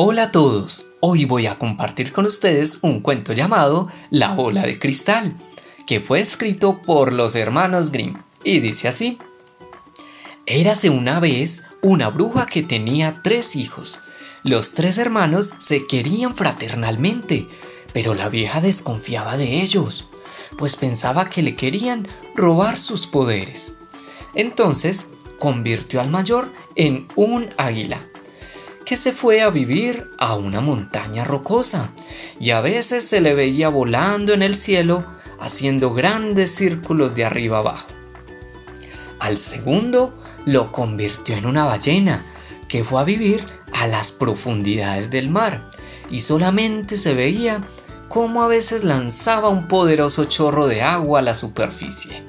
Hola a todos, hoy voy a compartir con ustedes un cuento llamado La bola de cristal, que fue escrito por los hermanos Grimm y dice así. Érase una vez una bruja que tenía tres hijos. Los tres hermanos se querían fraternalmente, pero la vieja desconfiaba de ellos, pues pensaba que le querían robar sus poderes. Entonces convirtió al mayor en un águila, que se fue a vivir a una montaña rocosa, y a veces se le veía volando en el cielo, haciendo grandes círculos de arriba abajo. Al segundo lo convirtió en una ballena, que fue a vivir a las profundidades del mar, y solamente se veía cómo a veces lanzaba un poderoso chorro de agua a la superficie.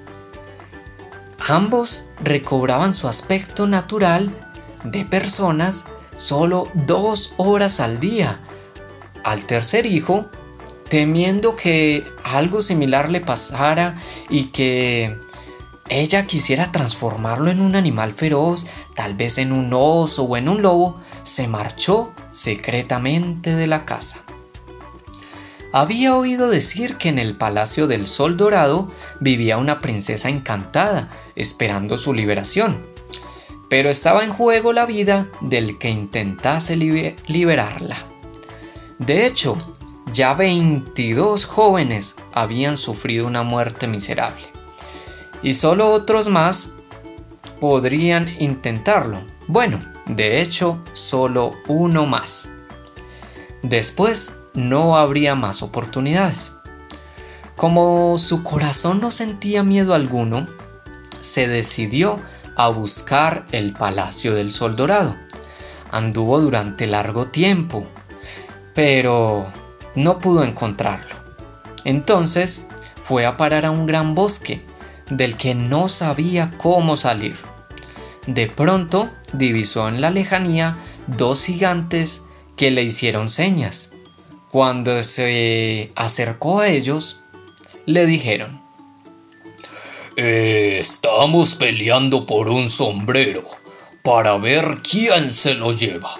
Ambos recobraban su aspecto natural de personas solo dos horas al día. Al tercer hijo, temiendo que algo similar le pasara y que ella quisiera transformarlo en un animal feroz, tal vez en un oso o en un lobo, se marchó secretamente de la casa. Había oído decir que en el Palacio del Sol Dorado vivía una princesa encantada, esperando su liberación. Pero estaba en juego la vida del que intentase liberarla. De hecho, ya 22 jóvenes habían sufrido una muerte miserable. Y solo otros más podrían intentarlo. Bueno, de hecho, solo uno más. Después no habría más oportunidades. Como su corazón no sentía miedo alguno, se decidió a buscar el Palacio del Sol Dorado. Anduvo durante largo tiempo, pero no pudo encontrarlo. Entonces fue a parar a un gran bosque del que no sabía cómo salir. De pronto divisó en la lejanía dos gigantes que le hicieron señas. Cuando se acercó a ellos, le dijeron, Estamos peleando por un sombrero para ver quién se lo lleva.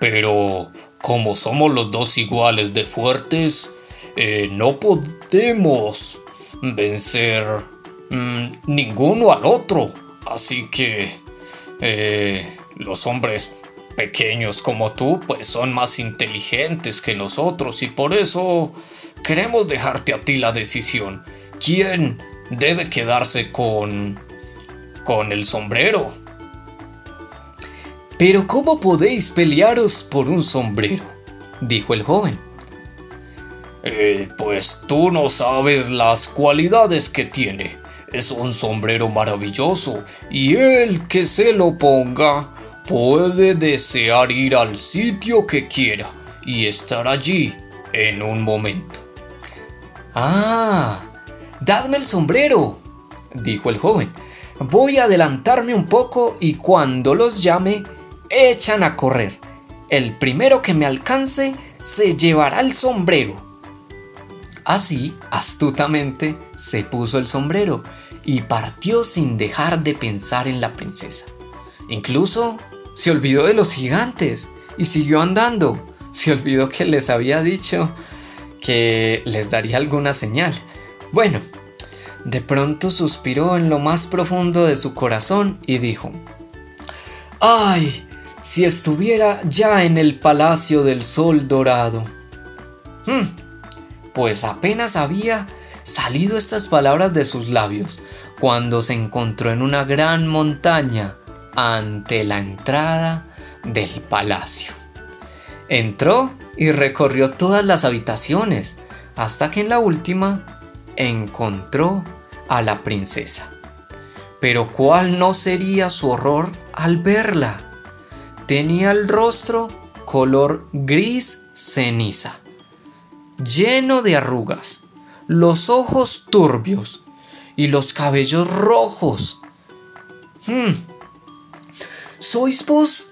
Pero como somos los dos iguales de fuertes, eh, no podemos vencer mm, ninguno al otro. Así que eh, los hombres pequeños como tú, pues son más inteligentes que nosotros y por eso queremos dejarte a ti la decisión. ¿Quién debe quedarse con... con el sombrero? Pero ¿cómo podéis pelearos por un sombrero? dijo el joven. Eh, pues tú no sabes las cualidades que tiene. Es un sombrero maravilloso y el que se lo ponga puede desear ir al sitio que quiera y estar allí en un momento. Ah, dadme el sombrero, dijo el joven. Voy a adelantarme un poco y cuando los llame, echan a correr. El primero que me alcance se llevará el sombrero. Así, astutamente, se puso el sombrero y partió sin dejar de pensar en la princesa. Incluso se olvidó de los gigantes y siguió andando. Se olvidó que les había dicho que les daría alguna señal. Bueno, de pronto suspiró en lo más profundo de su corazón y dijo, ¡Ay! Si estuviera ya en el palacio del sol dorado. Hmm, pues apenas había salido estas palabras de sus labios cuando se encontró en una gran montaña ante la entrada del palacio. Entró y recorrió todas las habitaciones hasta que en la última encontró a la princesa. Pero cuál no sería su horror al verla. Tenía el rostro color gris ceniza, lleno de arrugas, los ojos turbios y los cabellos rojos. Hmm, ¿Sois vos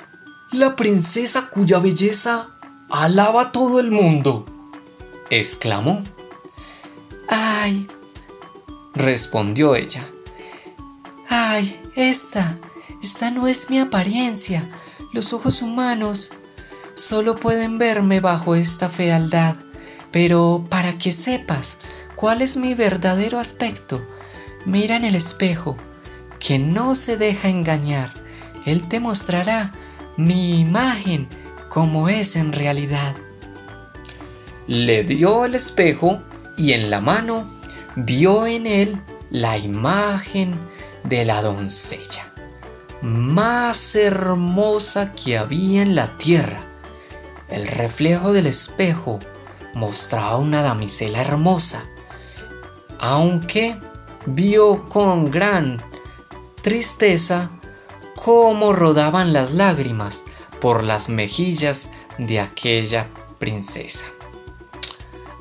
la princesa cuya belleza alaba a todo el mundo? exclamó. Ay, respondió ella. Ay, esta, esta no es mi apariencia. Los ojos humanos solo pueden verme bajo esta fealdad, pero para que sepas cuál es mi verdadero aspecto, mira en el espejo, que no se deja engañar. Él te mostrará mi imagen como es en realidad. Le dio el espejo y en la mano vio en él la imagen de la doncella, más hermosa que había en la tierra. El reflejo del espejo mostraba una damisela hermosa, aunque vio con gran tristeza cómo rodaban las lágrimas por las mejillas de aquella princesa.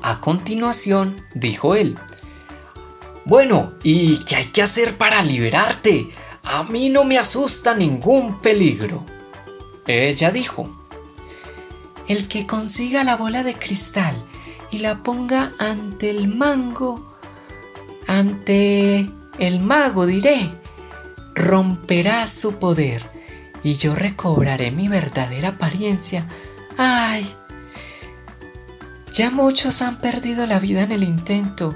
A continuación, dijo él, bueno, ¿y qué hay que hacer para liberarte? A mí no me asusta ningún peligro. Ella dijo, el que consiga la bola de cristal y la ponga ante el mango, ante el mago diré, romperá su poder y yo recobraré mi verdadera apariencia. ¡Ay! Ya muchos han perdido la vida en el intento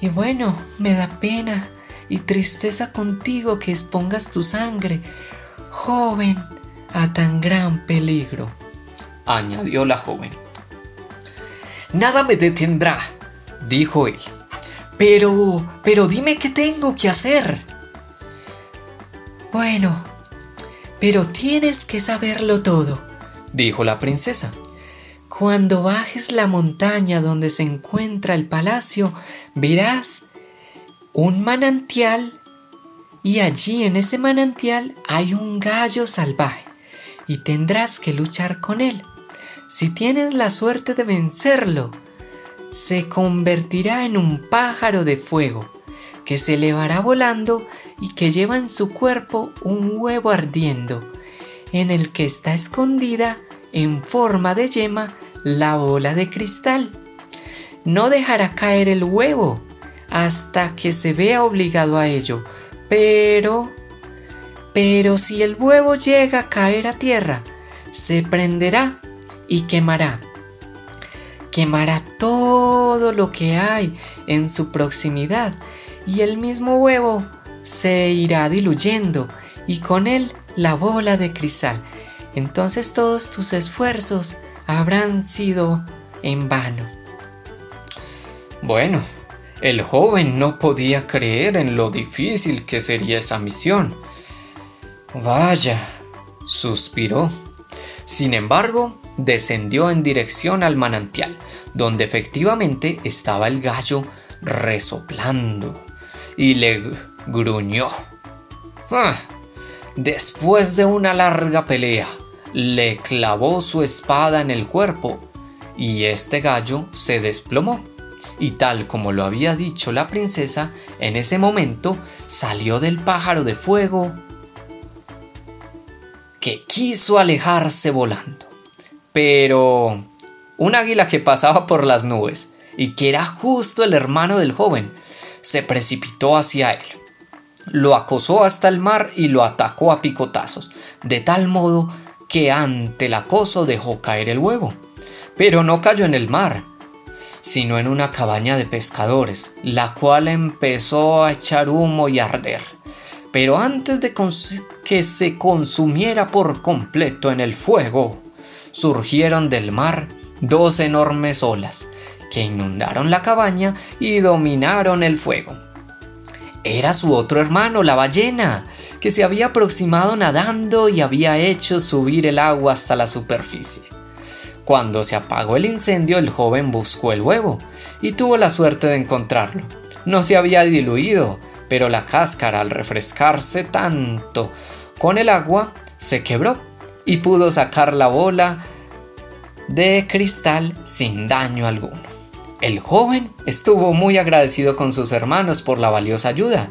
y bueno, me da pena y tristeza contigo que expongas tu sangre, joven, a tan gran peligro, añadió la joven. Nada me detendrá, dijo él. Pero, pero dime qué tengo que hacer. Bueno, pero tienes que saberlo todo, dijo la princesa. Cuando bajes la montaña donde se encuentra el palacio, verás un manantial y allí en ese manantial hay un gallo salvaje y tendrás que luchar con él. Si tienes la suerte de vencerlo, se convertirá en un pájaro de fuego que se elevará volando y que lleva en su cuerpo un huevo ardiendo, en el que está escondida en forma de yema la bola de cristal. No dejará caer el huevo hasta que se vea obligado a ello, pero... Pero si el huevo llega a caer a tierra, se prenderá y quemará. Quemará todo lo que hay en su proximidad y el mismo huevo se irá diluyendo y con él la bola de cristal. Entonces todos tus esfuerzos habrán sido en vano. Bueno, el joven no podía creer en lo difícil que sería esa misión. Vaya, suspiró. Sin embargo, descendió en dirección al manantial, donde efectivamente estaba el gallo resoplando, y le gruñó. Ah, después de una larga pelea, le clavó su espada en el cuerpo y este gallo se desplomó. Y tal como lo había dicho la princesa, en ese momento salió del pájaro de fuego que quiso alejarse volando. Pero un águila que pasaba por las nubes y que era justo el hermano del joven, se precipitó hacia él. Lo acosó hasta el mar y lo atacó a picotazos, de tal modo que ante el acoso dejó caer el huevo. Pero no cayó en el mar, sino en una cabaña de pescadores, la cual empezó a echar humo y arder. Pero antes de que se consumiera por completo en el fuego, surgieron del mar dos enormes olas que inundaron la cabaña y dominaron el fuego. Era su otro hermano, la ballena, que se había aproximado nadando y había hecho subir el agua hasta la superficie. Cuando se apagó el incendio, el joven buscó el huevo y tuvo la suerte de encontrarlo. No se había diluido, pero la cáscara al refrescarse tanto con el agua se quebró y pudo sacar la bola de cristal sin daño alguno. El joven estuvo muy agradecido con sus hermanos por la valiosa ayuda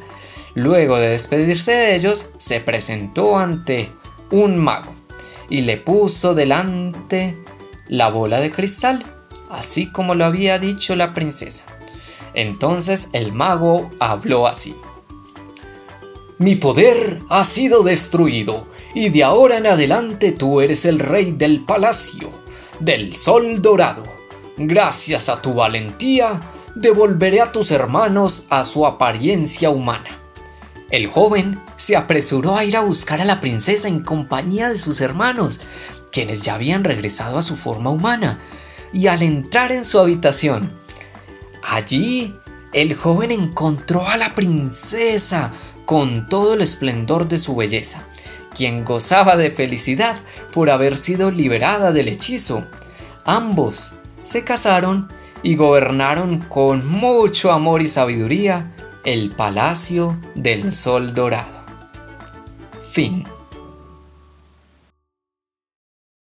Luego de despedirse de ellos, se presentó ante un mago y le puso delante la bola de cristal, así como lo había dicho la princesa. Entonces el mago habló así. Mi poder ha sido destruido y de ahora en adelante tú eres el rey del palacio, del sol dorado. Gracias a tu valentía, devolveré a tus hermanos a su apariencia humana. El joven se apresuró a ir a buscar a la princesa en compañía de sus hermanos, quienes ya habían regresado a su forma humana, y al entrar en su habitación, allí el joven encontró a la princesa con todo el esplendor de su belleza, quien gozaba de felicidad por haber sido liberada del hechizo. Ambos se casaron y gobernaron con mucho amor y sabiduría el Palacio del Sol Dorado. Fin.